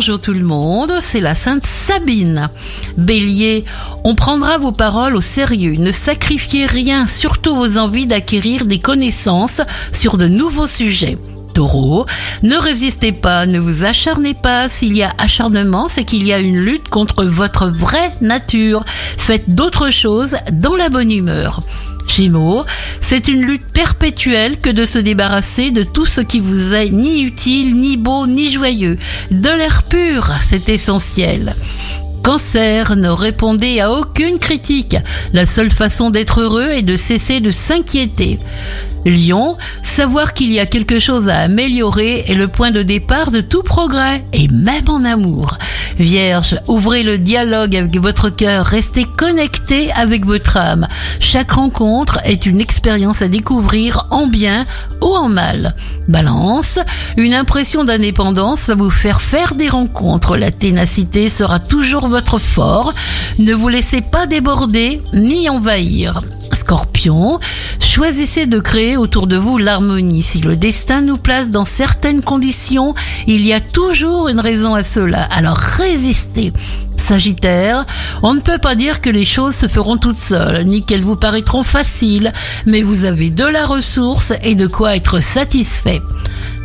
bonjour tout le monde, c'est la Sainte Sabine. Bélier, on prendra vos paroles au sérieux, ne sacrifiez rien, surtout vos envies d'acquérir des connaissances sur de nouveaux sujets. Taureau, ne résistez pas, ne vous acharnez pas. S'il y a acharnement, c'est qu'il y a une lutte contre votre vraie nature. Faites d'autres choses dans la bonne humeur. Gémeaux, c'est une lutte perpétuelle que de se débarrasser de tout ce qui vous est ni utile, ni beau, ni joyeux. De l'air pur, c'est essentiel. Cancer, ne répondez à aucune critique. La seule façon d'être heureux est de cesser de s'inquiéter. Lion, savoir qu'il y a quelque chose à améliorer est le point de départ de tout progrès, et même en amour. Vierge, ouvrez le dialogue avec votre cœur, restez connecté avec votre âme. Chaque rencontre est une expérience à découvrir en bien ou en mal. Balance, une impression d'indépendance va vous faire faire des rencontres. La ténacité sera toujours votre fort. Ne vous laissez pas déborder ni envahir. Scorpion, choisissez de créer autour de vous l'harmonie. Si le destin nous place dans certaines conditions, il y a toujours une raison à cela. Alors résistez. Sagittaire, on ne peut pas dire que les choses se feront toutes seules, ni qu'elles vous paraîtront faciles, mais vous avez de la ressource et de quoi être satisfait.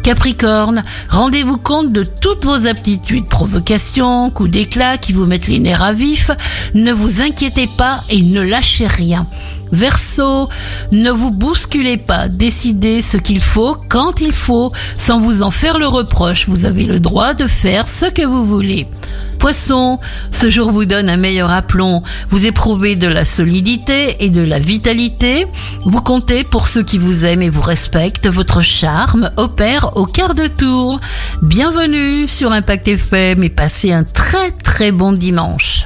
Capricorne, rendez-vous compte de toutes vos aptitudes, provocations, coups d'éclat qui vous mettent les nerfs à vif. Ne vous inquiétez pas et ne lâchez rien. Verseau, ne vous bousculez pas, décidez ce qu'il faut quand il faut, sans vous en faire le reproche. Vous avez le droit de faire ce que vous voulez. Ce jour vous donne un meilleur aplomb. Vous éprouvez de la solidité et de la vitalité. Vous comptez pour ceux qui vous aiment et vous respectent. Votre charme opère au quart de tour. Bienvenue sur Impact FM et passez un très très bon dimanche.